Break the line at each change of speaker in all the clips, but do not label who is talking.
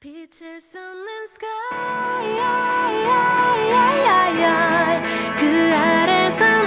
빛을 쏟는 sky. 그 아래 선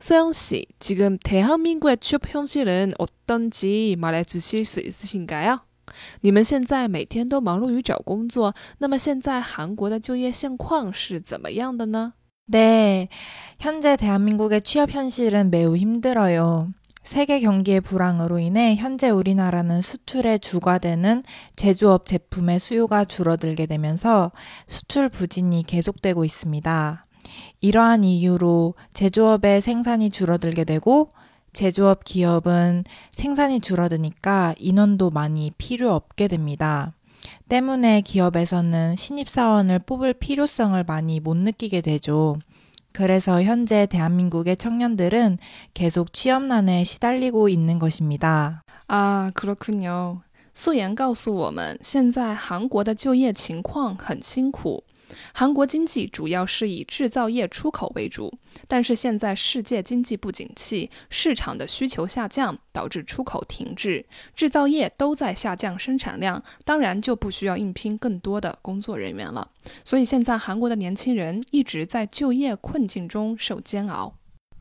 소영 씨, 지금 대한민국의 취업 현실은 어떤지 말해 주실 수 있으신가요? 你们现在每天都忙碌于找工作，那么现在韩国的就业现况是怎么样的呢？
네. 현재 대한민국의 취업 현실은 매우 힘들어요. 세계 경기의 불황으로 인해 현재 우리나라는 수출에 주가되는 제조업 제품의 수요가 줄어들게 되면서 수출 부진이 계속되고 있습니다. 이러한 이유로 제조업의 생산이 줄어들게 되고 제조업 기업은 생산이 줄어드니까 인원도 많이 필요 없게 됩니다. 때문에 기업에서는 신입사원을 뽑을 필요성을 많이 못 느끼게 되죠. 그래서 현재 대한민국의 청년들은 계속 취업난에 시달리고 있는 것입니다.
啊，그렇군요。素颜告诉我们，现在韩国的就业情况很辛苦。 韩国经济主要是以制造业出口为主，但是现在世界经济不景气，市场的需求下降，导致出口停滞，制造业都在下降生产量，当然就不需要应聘更多的工作人员了。所以现在韩国的年轻人一直在就业困境中受煎熬。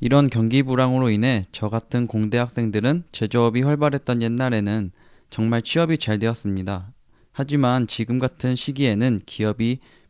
이런 경기 불황으로 인해 저 같은 공대 학생들은 제조업이 활발했던 옛날에는 정말 취업이 잘 되었습니다. 하지만 지금 같은 시기에는 기업이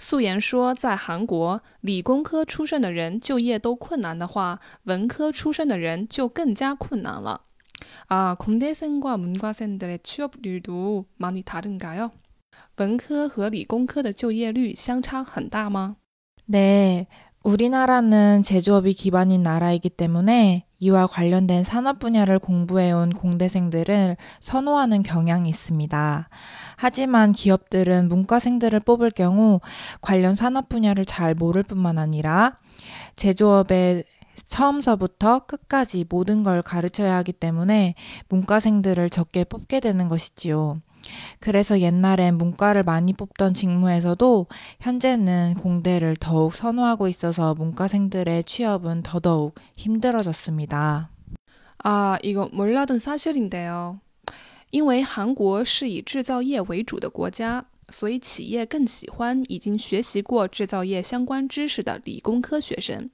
素颜说，在韩国，理工科出身的人就业都困难的话，文科出身的人就更加困难了。啊，공대생과문과생들의취업률도많이다른가요？文科和理工科的就业率相差很大吗？
네, 우리나라는 제조업이 기반인 나라이기 때문에 이와 관련된 산업 분야를 공부해온 공대생들을 선호하는 경향이 있습니다. 하지만 기업들은 문과생들을 뽑을 경우 관련 산업 분야를 잘 모를 뿐만 아니라 제조업에 처음서부터 끝까지 모든 걸 가르쳐야 하기 때문에 문과생들을 적게 뽑게 되는 것이지요. 그래서 옛날엔 문과를 많이 뽑던 직무에서도 현재는 공대를 더욱 선호하고 있어서 문과생들의 취업은 더더욱 힘들어졌습니다.
아, 이거 몰라던 사실인데요. 因为韩国是以制造业为主的国家， 所以企业更喜欢已经学习过制造业相关知识的理工科学生，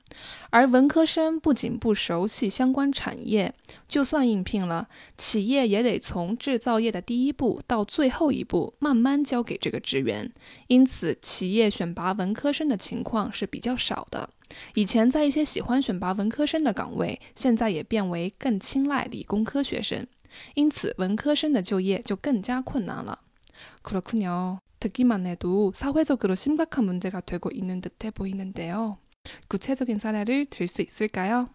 而文科生不仅不熟悉相关产业，就算应聘了，企业也得从制造业的第一步到最后一步慢慢教给这个职员，因此企业选拔文科生的情况是比较少的。 以前在一些喜欢选拔文科生的岗位，现在也变为更青睐理工科学生，因此文科生的就业就更加困难了。그렇군요。 듣기만해도 사회적으로 심각한 문제가 되고 있는 듯해 보이는데요. 구체적인 사례를 들 수 있을까요?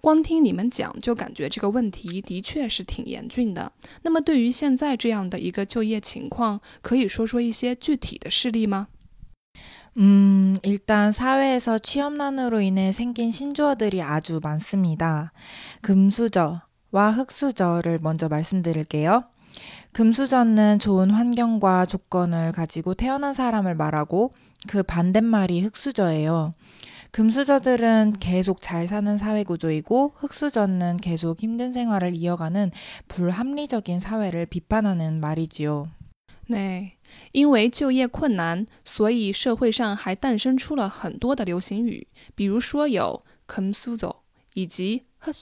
光听你们讲，就感觉这个问题的确是挺严峻的。那么，对于现在这样的一个就业情况，可以说说一些具体的事例吗？
음, 일단 사회에서 취업난으로 인해 생긴 신조어들이 아주 많습니다. 금수저와 흑수저를 먼저 말씀드릴게요. 금수저는 좋은 환경과 조건을 가지고 태어난 사람을 말하고 그 반대말이 흑수저예요. 금수저들은 계속 잘 사는 사회 구조이고 흑수저는 계속 힘든 생활을 이어가는 불합리적인 사회를 비판하는 말이지요.
对，因为就业困难，所以社会上还诞生出了很多的流行语，比如说有“금수저”以及“흑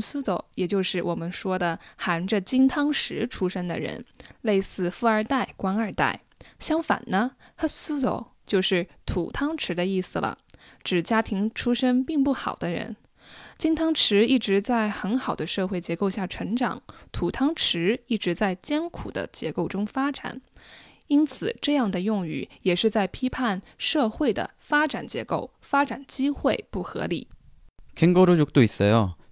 수저”。금수저也就是我们说的含着金汤匙出生的人，类似富二代、官二代。相反呢，흑수저就是土汤匙的意思了，指家庭出身并不好的人。金汤匙一直在很好的社会结构下成长，土汤匙一直在艰苦的结构中发展。因此，这样的用语也是在批判社会的发展结构、发展机会不合理。
캥거루족도 있어요.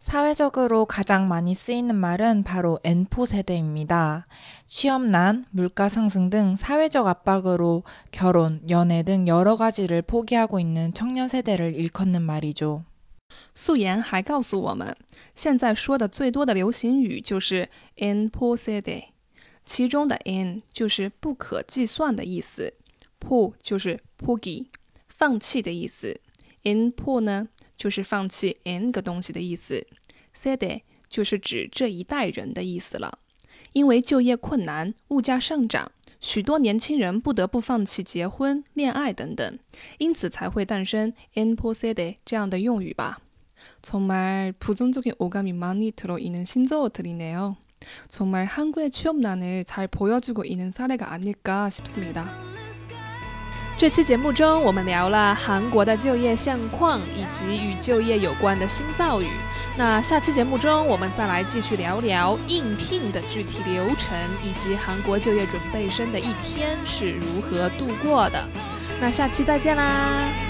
사회적으로 가장 많이 쓰이는 말은 바로 N포 세대입니다. 취업난, 물가 상승 등 사회적 압박으로 결혼, 연애 등 여러 가지를 포기하고 있는 청년 세대를 일컫는 말이죠.
素颜还告诉我们，现在说的最多的流行语就是 “in po se de”，其中的 “in” 就是不可计算的意思，“po” 就是 “pogi”，放弃的意思，“in po” 呢 就是放弃 “in” 个东西的意思，“se de” 就是指这一代人的意思了。因为就业困难、物价上涨，许多年轻人不得不放弃结婚、恋爱等等，因此才会诞生 “in po se de” 这样的用语吧。 정말 부정적인 오감이 많이 들어있는 신조어들이네요. 정말 한국의 취업난을 잘 보여주고 있는 사례가 아닐까 싶습니다. 这期节目中，我们聊了韩国的就业现况以及与就业有关的新造语。那下期节目中，我们再来继续聊聊应聘的具体流程，以及韩国就业准备生的一天是如何度过的。那下期再见啦！